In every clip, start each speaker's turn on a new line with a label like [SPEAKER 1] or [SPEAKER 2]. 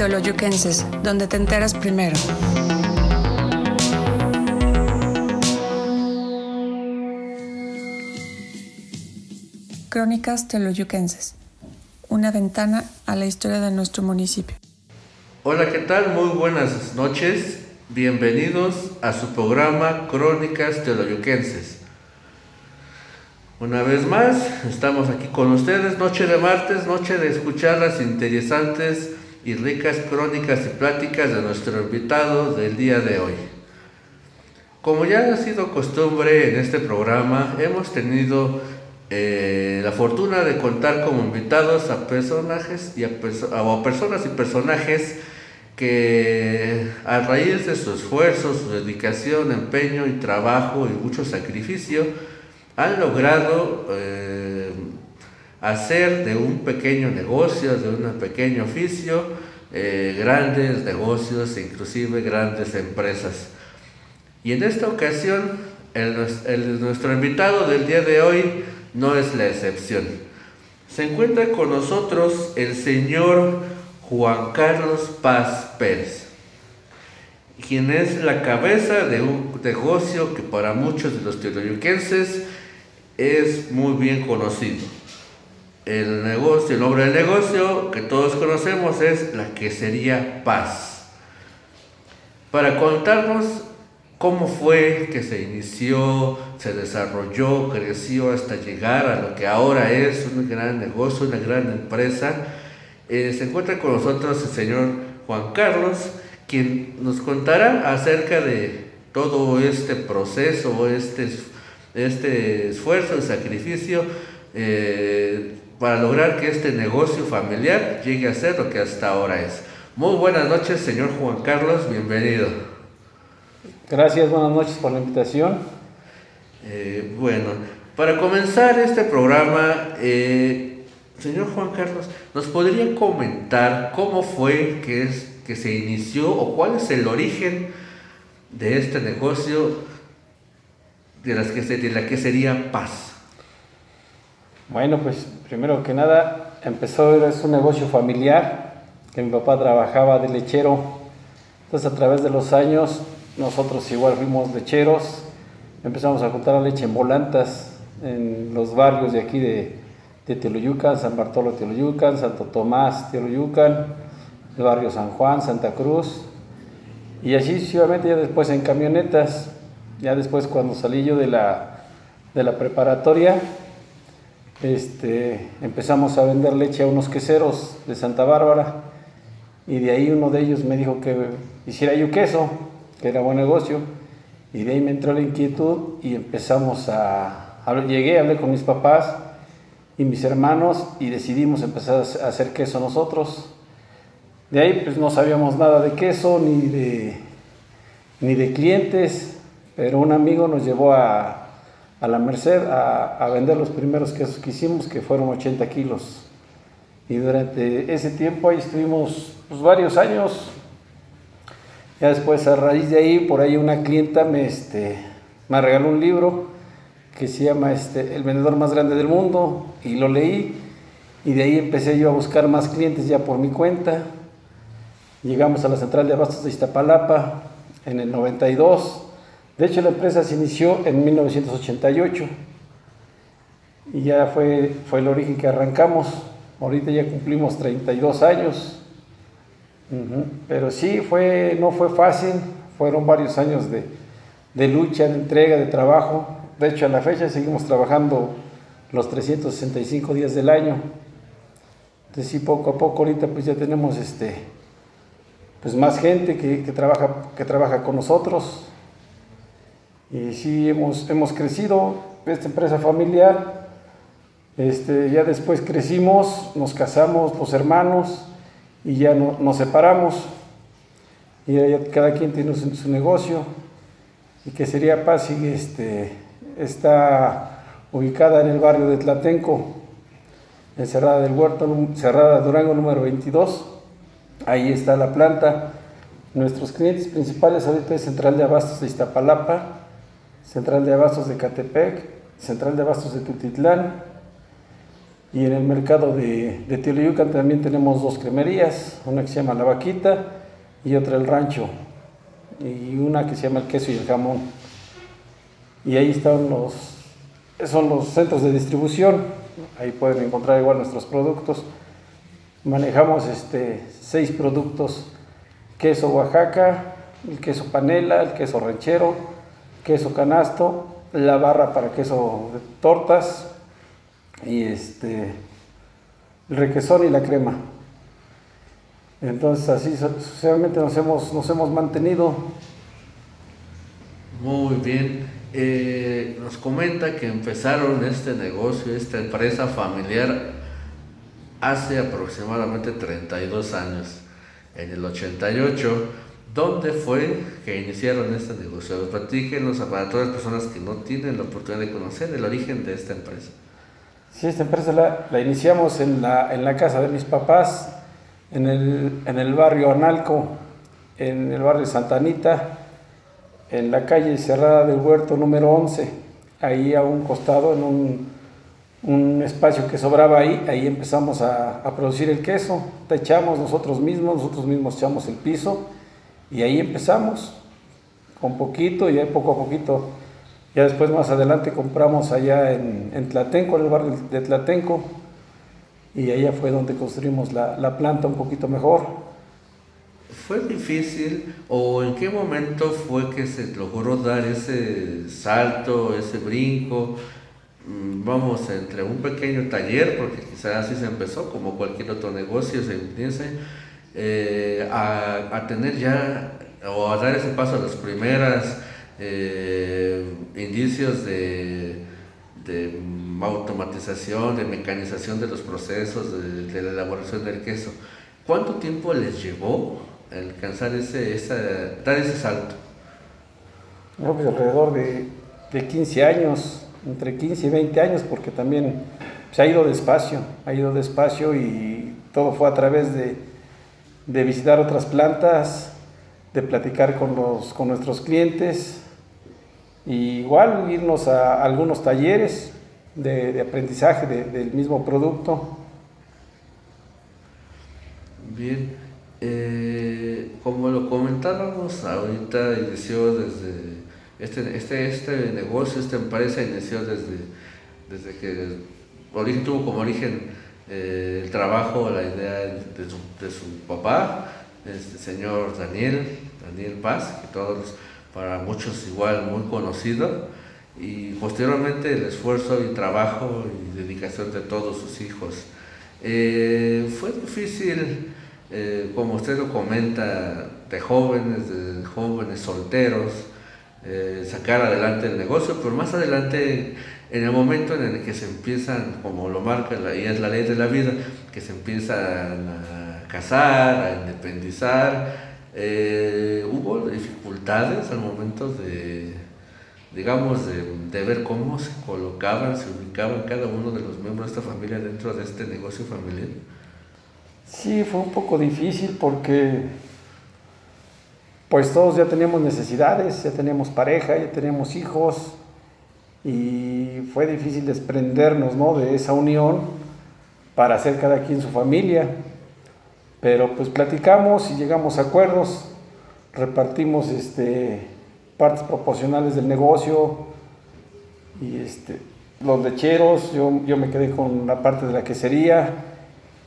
[SPEAKER 1] Teoloyuquenses, donde te enteras primero. Crónicas Teoloyuquenses, una ventana a la historia de nuestro municipio.
[SPEAKER 2] Hola, ¿qué tal? Muy buenas noches. Bienvenidos a su programa Crónicas Teoloyuquenses. Una vez más, estamos aquí con ustedes, noche de martes, noche de escuchar las interesantes y ricas crónicas y pláticas de nuestro invitado del día de hoy. Como ya ha sido costumbre en este programa, hemos tenido eh, la fortuna de contar como invitados a personajes y a, personas y personajes que a raíz de su esfuerzo, su dedicación, empeño y trabajo y mucho sacrificio, han logrado eh, hacer de un pequeño negocio, de un pequeño oficio, eh, grandes negocios, inclusive grandes empresas. Y en esta ocasión, nuestro invitado del día de hoy no es la excepción. Se encuentra con nosotros el señor Juan Carlos Paz Pérez quien es la cabeza de un negocio que para muchos de los teoloyuquenses es muy bien conocido. El negocio, el nombre del negocio que todos conocemos es la quesería Paz. Para contarnos cómo fue que se inició, se desarrolló, creció hasta llegar a lo que ahora es un gran negocio, una gran empresa, eh, se encuentra con nosotros el señor Juan Carlos, quien nos contará acerca de todo este proceso, este este esfuerzo y sacrificio eh, para lograr que este negocio familiar llegue a ser lo que hasta ahora es. Muy buenas noches, señor Juan Carlos, bienvenido.
[SPEAKER 3] Gracias, buenas noches por la invitación.
[SPEAKER 2] Eh, bueno, para comenzar este programa, eh, señor Juan Carlos, ¿nos podría comentar cómo fue que, es, que se inició o cuál es el origen de este negocio de, las que, de la que sería paz?
[SPEAKER 3] Bueno, pues primero que nada empezó, es un negocio familiar, que mi papá trabajaba de lechero. Entonces a través de los años nosotros igual fuimos lecheros, empezamos a juntar la leche en volantas en los barrios de aquí de, de San Bartolo Teoloyucan, Santo Tomás Teoloyucan, el barrio San Juan, Santa Cruz, y así sucesivamente ya después en camionetas ya después cuando salí yo de la, de la preparatoria, este, empezamos a vender leche a unos queseros de Santa Bárbara y de ahí uno de ellos me dijo que hiciera yo queso, que era buen negocio, y de ahí me entró la inquietud y empezamos a, a llegué, hablé con mis papás y mis hermanos y decidimos empezar a hacer queso nosotros. De ahí pues no sabíamos nada de queso ni de, ni de clientes, pero un amigo nos llevó a, la Merced a, vender los primeros quesos que hicimos, que fueron 80 kilos. Y durante ese tiempo ahí estuvimos pues, varios años. Ya después, a raíz de ahí, por ahí una clienta me, este, me regaló un libro que se llama este, El vendedor más grande del mundo, y lo leí. Y de ahí empecé yo a buscar más clientes ya por mi cuenta. Llegamos a la central de abastos de Iztapalapa en el 92 de hecho, la empresa se inició en 1988 y ya fue, fue el origen que arrancamos. Ahorita ya cumplimos 32 años. Pero sí, fue, no fue fácil, fueron varios años de, lucha, de entrega, de trabajo. De hecho, a la fecha seguimos trabajando los 365 días del año. Entonces, sí, poco a poco ahorita pues ya tenemos este, pues más gente que, trabaja, que trabaja con nosotros. Y sí, hemos, hemos crecido, esta empresa familiar, este, ya después crecimos, nos casamos los hermanos y ya no, nos separamos. Y cada quien tiene su, negocio. Y que sería Paz y este, está ubicada en el barrio de Tlatenco, en Cerrada del Huerto, Cerrada Durango número 22. Ahí está la planta. Nuestros clientes principales ahorita es Central de Abastos de Iztapalapa, Central de Abastos de Catepec, Central de Abastos de Tutitlán, Y en el mercado de, de también tenemos dos cremerías, una que se llama La Vaquita y otra El Rancho, y una que se llama El Queso y el Jamón. Y ahí están los, son los centros de distribución, ahí pueden encontrar igual nuestros productos. Manejamos este, seis productos, queso Oaxaca, el queso panela, el queso ranchero, queso canasto, la barra para queso de tortas y este el requesón y la crema. Entonces así sucesivamente nos hemos, nos hemos mantenido.
[SPEAKER 2] Muy bien. Eh, nos comenta que empezaron este negocio, esta empresa familiar hace aproximadamente 32 años, en el 88 ¿Dónde fue que iniciaron este negocio? Platíquenos para todas las personas que no tienen la oportunidad de conocer el origen de esta empresa.
[SPEAKER 3] Sí, esta empresa la, iniciamos en la, en la, casa de mis papás, en el, en el barrio Analco, en el barrio Santa Anita, en la calle Cerrada del Huerto número 11, ahí a un costado, en un, un espacio que sobraba ahí, ahí empezamos a, producir el queso, techamos nosotros mismos, nosotros mismos echamos el piso y ahí empezamos, con poquito y ahí poco a poquito. Ya después más adelante compramos allá en, en Tlatenco, en el barrio de Tlatenco, y allá fue donde construimos la, la planta un poquito mejor.
[SPEAKER 2] ¿Fue difícil o en qué momento fue que se logró dar ese salto, ese brinco? Mm, vamos, entre un pequeño taller, porque quizás así se empezó, como cualquier otro negocio, se eh, a, tener ya o a dar ese paso a los primeros eh, indicios de, automatización, de mecanización de los procesos, de, la elaboración del queso. ¿Cuánto tiempo les llevó alcanzar ese, esa, dar ese salto?
[SPEAKER 3] pues alrededor de, de 15 años, entre 15 y 20 años, porque también se ha ido despacio, ha ido despacio y todo fue a través de, de visitar otras plantas, de platicar con, los, con nuestros clientes, igual irnos a algunos talleres de, aprendizaje del mismo producto.
[SPEAKER 2] Bien, eh, como lo comentábamos, ahorita inició desde este, este, este negocio, esta empresa inició desde, desde que origen, tuvo como origen eh, el trabajo, la idea de su, de su papá, este señor Daniel, Daniel Paz, que todos, para muchos igual muy conocido, y posteriormente el esfuerzo y trabajo y dedicación de todos sus hijos. Eh, fue difícil, eh, como usted lo comenta, de jóvenes, de jóvenes solteros, sacar adelante el negocio, pero más adelante en el momento en el que se empiezan, como lo marca la, y es la ley de la vida, que se empiezan a casar, a independizar, eh, hubo dificultades al momento de, digamos, de, ver cómo se colocaban, se ubicaban cada uno de los miembros de esta familia dentro de este negocio familiar.
[SPEAKER 3] Sí, fue un poco difícil porque pues todos ya teníamos necesidades, ya teníamos pareja, ya teníamos hijos, y fue difícil desprendernos ¿no? de esa unión para hacer cada quien su familia. Pero pues platicamos y llegamos a acuerdos, repartimos este, partes proporcionales del negocio y este, los lecheros, yo, yo me quedé con la parte de la quesería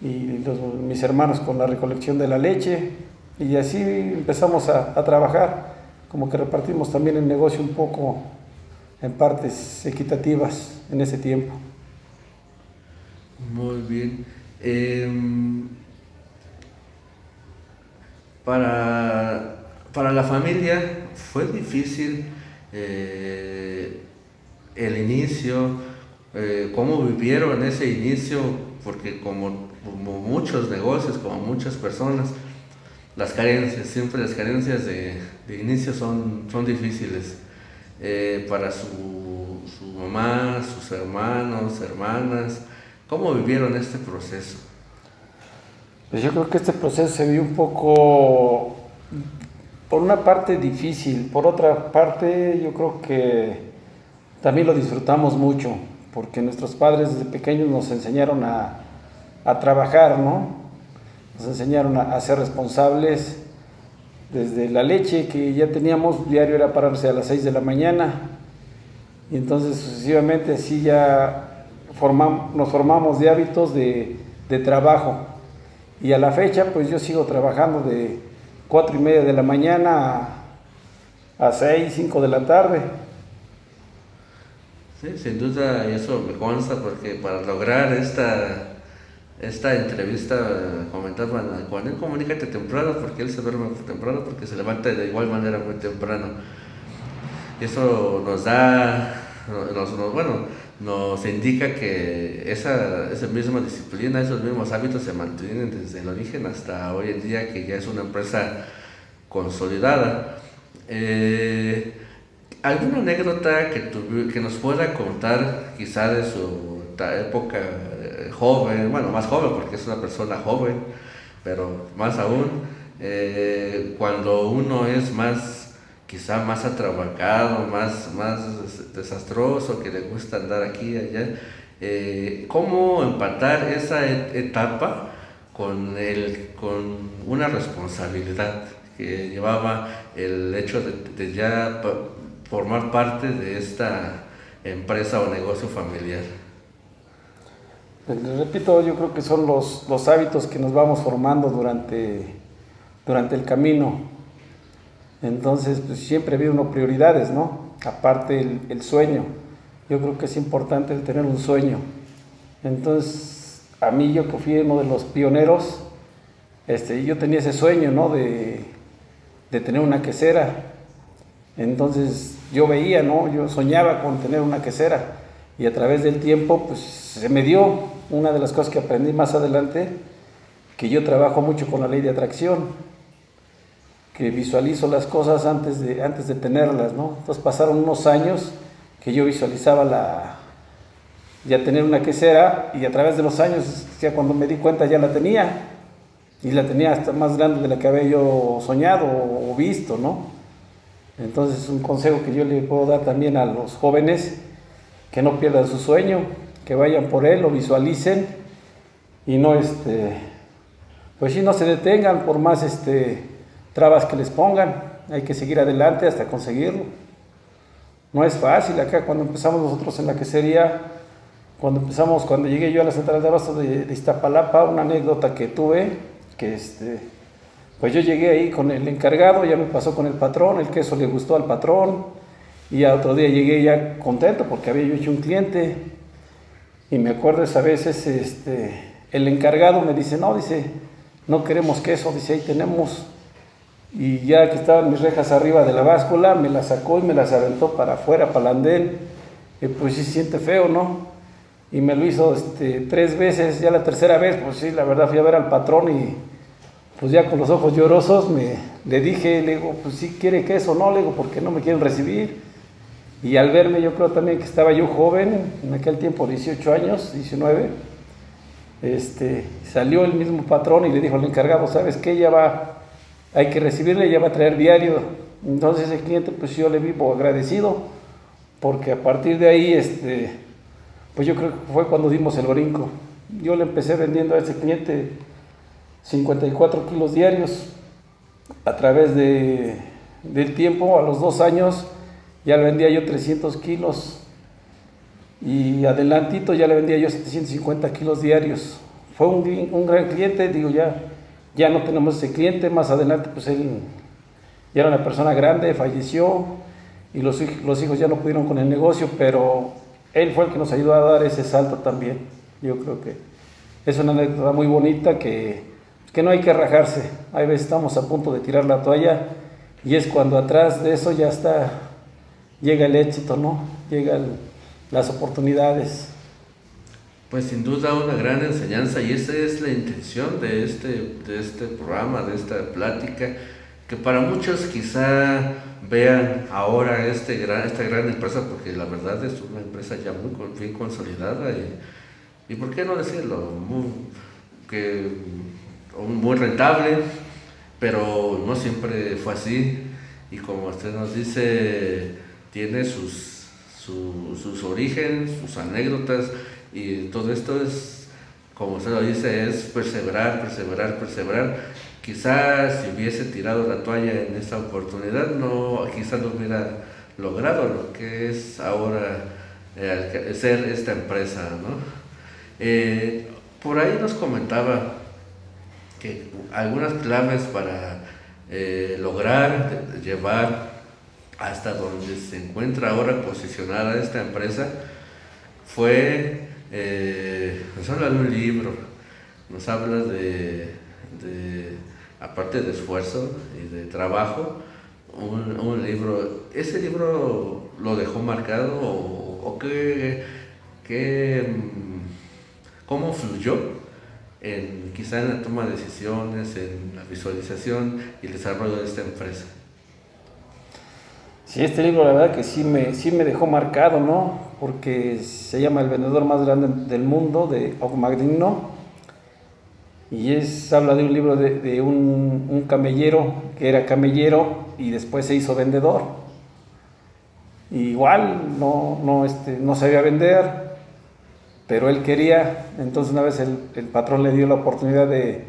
[SPEAKER 3] y los, mis hermanos con la recolección de la leche y así empezamos a, a trabajar, como que repartimos también el negocio un poco en partes equitativas en ese tiempo.
[SPEAKER 2] Muy bien. Em, para, para, la familia fue difícil eh, el inicio, eh, cómo vivieron ese inicio, porque como, muchos negocios, como muchas personas, las carencias, siempre las carencias de, de inicio son, son difíciles. Eh, para su, su, mamá, sus hermanos, hermanas? ¿Cómo vivieron este proceso?
[SPEAKER 3] Pues yo creo que este proceso se vio un poco, por una parte difícil, por otra parte yo creo que también lo disfrutamos mucho, porque nuestros padres desde pequeños nos enseñaron a, a trabajar, ¿no? Nos enseñaron a, a, ser responsables desde la leche que ya teníamos, diario era pararse a las 6 de la mañana, y entonces sucesivamente así ya formamos, nos formamos de hábitos de, trabajo. Y a la fecha, pues yo sigo trabajando de 4 y media de la mañana a, a 6, 5 de la tarde.
[SPEAKER 2] Sí, sin duda eso me consta porque para lograr esta, esta entrevista comentaban con él comunícate temprano porque él se duerme temprano porque se levanta de igual manera muy temprano. Eso nos da, nos, bueno, nos indica que esa, esa misma disciplina, esos mismos hábitos se mantienen desde el origen hasta hoy en día que ya es una empresa consolidada. Eh, ¿Alguna anécdota que, tu, que nos pueda contar quizá de su época joven, bueno, más joven porque es una persona joven, pero más aún, eh, cuando uno es más, quizá más atrabacado, más, más desastroso, que le gusta andar aquí y allá, eh, ¿cómo empatar esa etapa con, el, con una responsabilidad que llevaba el hecho de ya formar parte de esta empresa o negocio familiar?
[SPEAKER 3] Les repito, yo creo que son los, los hábitos que nos vamos formando durante, durante el camino. Entonces, pues siempre había uno prioridades, ¿no? Aparte el, sueño. Yo creo que es importante tener un sueño. Entonces, a mí yo que fui uno de los pioneros, este, yo tenía ese sueño, ¿no? De, de tener una quesera. Entonces, yo veía, ¿no? Yo soñaba con tener una quesera y a través del tiempo, pues se me dio una de las cosas que aprendí más adelante, que yo trabajo mucho con la ley de atracción, que visualizo las cosas antes de, antes de tenerlas, ¿no? Entonces pasaron unos años que yo visualizaba la, ya tener una quesera y a través de los años, ya cuando me di cuenta ya la tenía y la tenía hasta más grande de la que había yo soñado o visto, ¿no? Entonces, un consejo que yo le puedo dar también a los jóvenes, que no pierdan su sueño, que vayan por él, lo visualicen y no, este, pues sí, no se detengan por más este, trabas que les pongan, hay que seguir adelante hasta conseguirlo. No es fácil acá cuando empezamos nosotros en la quesería, cuando empezamos, cuando llegué yo a la central de abasto de, de Iztapalapa, una anécdota que tuve, que este, pues yo llegué ahí con el encargado, ya me pasó con el patrón, el queso le gustó al patrón, y ya otro día llegué ya contento porque había yo hecho un cliente. Y me acuerdo esa vez este, el encargado me dice, no, dice, no queremos queso, dice, ahí tenemos. Y ya que estaban mis rejas arriba de la báscula, me las sacó y me las aventó para afuera, para el andén. Y pues sí siente feo, ¿no? Y me lo hizo este, tres veces, ya la tercera vez, pues sí, la verdad fui a ver al patrón y pues ya con los ojos llorosos me, le dije, le digo, pues si quiere queso, no, le digo, porque no me quieren recibir. Y al verme, yo creo también que estaba yo joven, en aquel tiempo 18 años, 19, este, salió el mismo patrón y le dijo al encargado, ¿sabes qué? Ya va, hay que recibirle, ya va a traer diario. Entonces el cliente, pues yo le vivo agradecido, porque a partir de ahí, este, pues yo creo que fue cuando dimos el brinco. Yo le empecé vendiendo a ese cliente 54 kilos diarios a través de, del tiempo, a los dos años ya le vendía yo 300 kilos y adelantito ya le vendía yo 750 kilos diarios. Fue un, un, gran cliente, digo ya, ya no tenemos ese cliente, más adelante pues él ya era una persona grande, falleció y los, los hijos ya no pudieron con el negocio, pero él fue el que nos ayudó a dar ese salto también. Yo creo que es una anécdota muy bonita que que no hay que rajarse. Hay veces estamos a punto de tirar la toalla y es cuando atrás de eso ya está, llega el éxito, ¿no? Llegan las oportunidades.
[SPEAKER 2] Pues sin duda una gran enseñanza y esa es la intención de este, de este programa, de esta plática, que para muchos quizá vean ahora este gran, esta gran empresa, porque la verdad es una empresa ya muy bien consolidada y, y ¿por qué no decirlo? Muy, que muy rentable, pero no siempre fue así. Y como usted nos dice, tiene sus, sus orígenes, sus anécdotas y todo esto es, como usted lo dice, es perseverar, perseverar, perseverar. Quizás si hubiese tirado la toalla en esta oportunidad, no, quizás no hubiera logrado lo que es ahora eh, ser esta empresa. ¿no? Eh, por ahí nos comentaba que algunas claves para eh, lograr llevar hasta donde se encuentra ahora posicionada esta empresa fue, eh, nos habla de un libro, nos habla de, aparte de esfuerzo y de trabajo, un, libro, ¿ese libro lo dejó marcado o, qué, mm, cómo fluyó? En, quizá en la toma de decisiones, en la visualización y el desarrollo de esta empresa.
[SPEAKER 3] Sí, este libro la verdad que sí me, sí me dejó marcado, ¿no? Porque se llama El vendedor más grande del mundo de Ogmagdino. Y es, habla de un libro de, un, camellero que era camellero y después se hizo vendedor. igual no, no, este, no sabía vender, pero él quería. Entonces una vez el, patrón le dio la oportunidad de,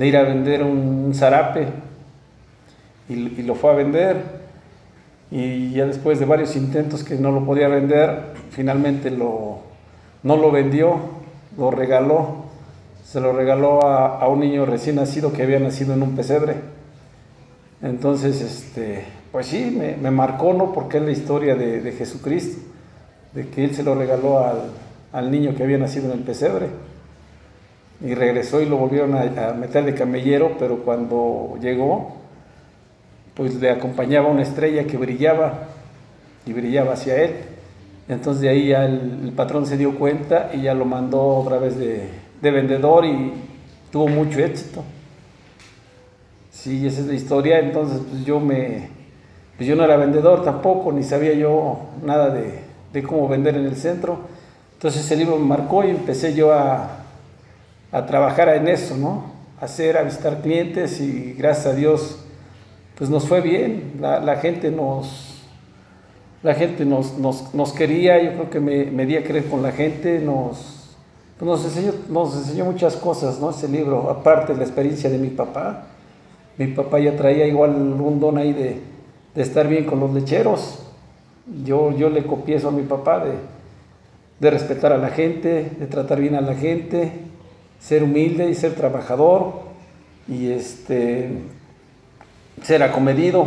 [SPEAKER 3] ir a vender un zarape y lo fue a vender y ya después de varios intentos que no lo podía vender, finalmente lo, no lo vendió, lo regaló, se lo regaló a, un niño recién nacido que había nacido en un pesebre. Entonces, este, pues sí, me, marcó, ¿no? Porque es la historia de, Jesucristo, de que él se lo regaló al, niño que había nacido en el pesebre. Y regresó y lo volvieron a, a meter de camellero, pero cuando llegó, pues le acompañaba una estrella que brillaba y brillaba hacia él. Entonces de ahí ya el, patrón se dio cuenta y ya lo mandó otra vez de, vendedor y tuvo mucho éxito. Sí, esa es la historia. Entonces pues yo me, pues yo no era vendedor tampoco, ni sabía yo nada de, cómo vender en el centro. Entonces ese libro me marcó y empecé yo a, a trabajar en eso, ¿no? A hacer, a visitar clientes y gracias a Dios pues nos fue bien, la, gente nos, la gente nos, nos, quería, yo creo que me, me di a creer con la gente, nos, pues nos, enseñó, nos enseñó muchas cosas, ¿no? Ese libro, aparte de la experiencia de mi papá, mi papá ya traía igual un don ahí de, estar bien con los lecheros, yo, yo le copié eso a mi papá de, de respetar a la gente, de tratar bien a la gente, ser humilde y ser trabajador, y este ser acomedido,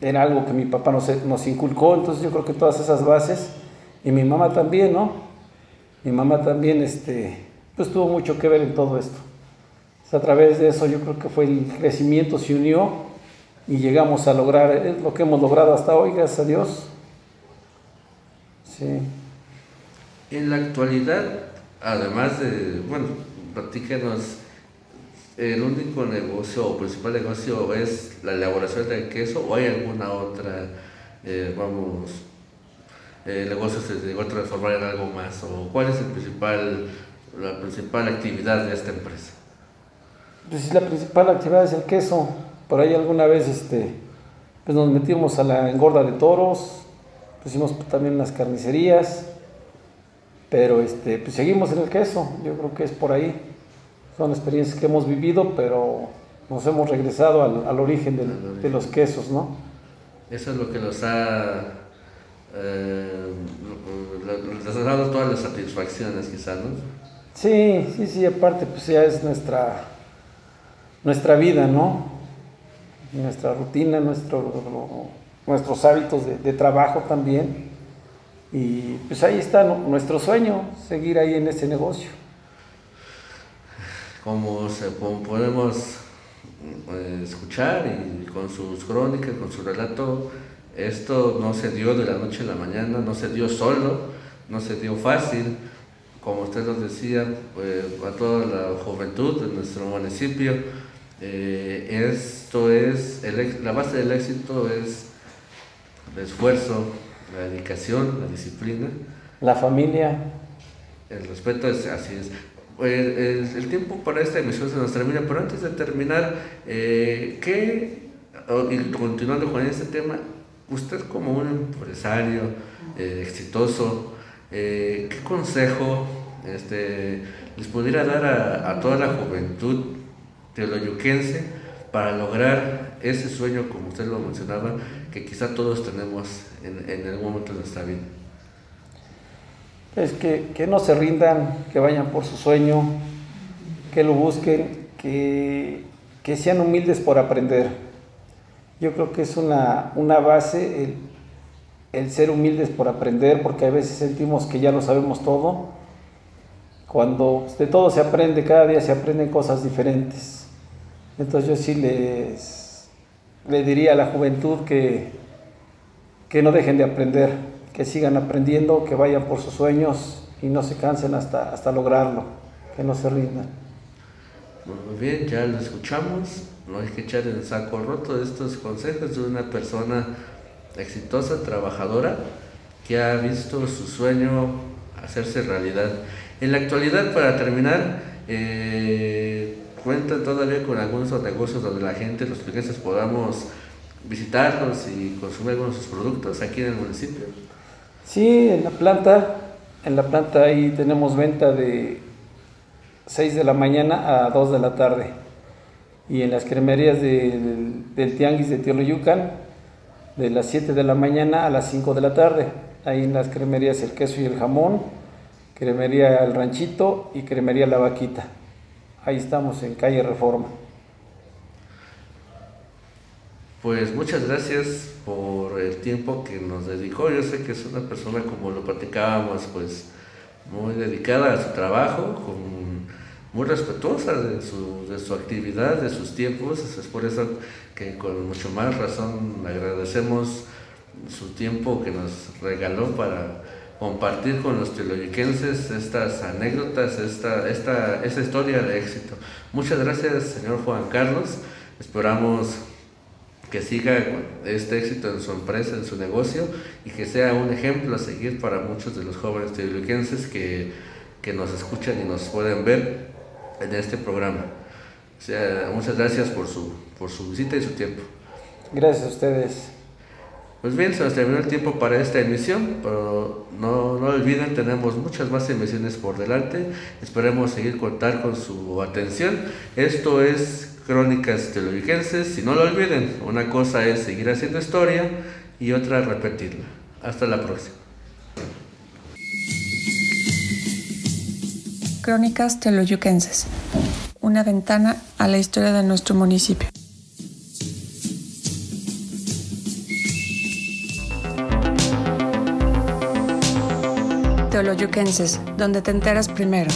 [SPEAKER 3] era algo que mi papá nos, nos inculcó, entonces yo creo que todas esas bases, y mi mamá también, ¿no? Mi mamá también, este, pues tuvo mucho que ver en todo esto. a través de eso yo creo que fue el crecimiento, se unió y llegamos a lograr lo que hemos logrado hasta hoy, gracias a Dios. Sí.
[SPEAKER 2] En la actualidad, además de, bueno, platíquenos el único negocio o principal negocio es la elaboración del queso o hay alguna otra, eh, vamos, eh, negocio se llegó a transformar en algo más o cuál es el principal, la principal actividad de esta empresa?
[SPEAKER 3] Pues la principal actividad es el queso. Por ahí alguna vez este, pues nos metimos a la engorda de toros, pusimos también las carnicerías, pero este, pues seguimos en el queso, yo creo que es por ahí son experiencias que hemos vivido, pero nos hemos regresado al, origen de los quesos, ¿no?
[SPEAKER 2] Eso es lo que nos ha, eh, ha dado todas las satisfacciones, quizás, ¿no?
[SPEAKER 3] Sí, sí, sí, aparte, pues ya es nuestra, nuestra vida, ¿no? Nuestra rutina, nuestro, nuestros hábitos de, de trabajo también. Y pues ahí está nuestro sueño, seguir ahí en ese negocio
[SPEAKER 2] como, se, podemos eh, escuchar y con sus crónicas, con su relato, esto no se dio de la noche a la mañana, no se dio solo, no se dio fácil, como usted nos decía, pues, a toda la juventud de nuestro municipio, eh, esto es, la base del éxito es el esfuerzo, la dedicación, la disciplina.
[SPEAKER 3] La familia.
[SPEAKER 2] El respeto es así es. El, tiempo para esta emisión se nos termina, pero antes de terminar, eh, ¿qué, y continuando con este tema, usted como un empresario eh, exitoso, eh, ¿qué consejo este, les pudiera dar a, toda la juventud teoloyuquense para lograr ese sueño, como usted lo mencionaba, que quizá todos tenemos en, en algún momento de nuestra vida?
[SPEAKER 3] Es que, que no se rindan, que vayan por su sueño, que lo busquen, que, que sean humildes por aprender. Yo creo que es una, una base el, el, ser humildes por aprender, porque a veces sentimos que ya lo sabemos todo. Cuando de todo se aprende, cada día se aprenden cosas diferentes. Entonces yo sí les, le diría a la juventud que, que no dejen de aprender, que sigan aprendiendo, que vayan por sus sueños y no se cansen hasta, hasta lograrlo, que no se rindan.
[SPEAKER 2] Muy bien, ya lo escuchamos. No hay que echar en saco roto estos consejos de una persona exitosa, trabajadora, que ha visto su sueño hacerse realidad. En la actualidad, para terminar, eh, cuenta todavía con algunos negocios donde la gente, los clientes, podamos visitarlos y consumir algunos de sus productos aquí en el municipio.
[SPEAKER 3] Sí, en la planta, en la planta ahí tenemos venta de 6 de la mañana a 2 de la tarde. Y en las cremerías del, Tianguis de Teoloyucan, de las 7 de la mañana a las 5 de la tarde. Ahí en las cremerías El Queso y el Jamón, cremería El Ranchito y cremería La Vaquita. Ahí estamos en calle Reforma.
[SPEAKER 2] Pues muchas gracias por el tiempo que nos dedicó. Yo sé que es una persona, como lo platicábamos, pues muy dedicada a su trabajo, muy respetuosa de su, de su actividad, de sus tiempos. Es por eso que con mucho más razón agradecemos su tiempo que nos regaló para compartir con los teoloyiquenses estas anécdotas, esta, esta, esta historia de éxito. Muchas gracias, señor Juan Carlos. Esperamos que siga este éxito en su empresa, en su negocio y que sea un ejemplo a seguir para muchos de los jóvenes teoloquenses que, que nos escuchan y nos pueden ver en este programa. O sea, muchas gracias por su, por su visita y su tiempo.
[SPEAKER 3] Gracias a ustedes.
[SPEAKER 2] Pues bien, se nos terminó el tiempo para esta emisión, pero no, no olviden, tenemos muchas más emisiones por delante. Esperemos seguir contar con su atención. Esto es Crónicas Teologiquenses. Si no lo olviden, una cosa es seguir haciendo historia y otra repetirla. Hasta la próxima.
[SPEAKER 1] Crónicas Teoloyuquenses. Una ventana a la historia de nuestro municipio. Teoloyuquenses, donde te enteras primero.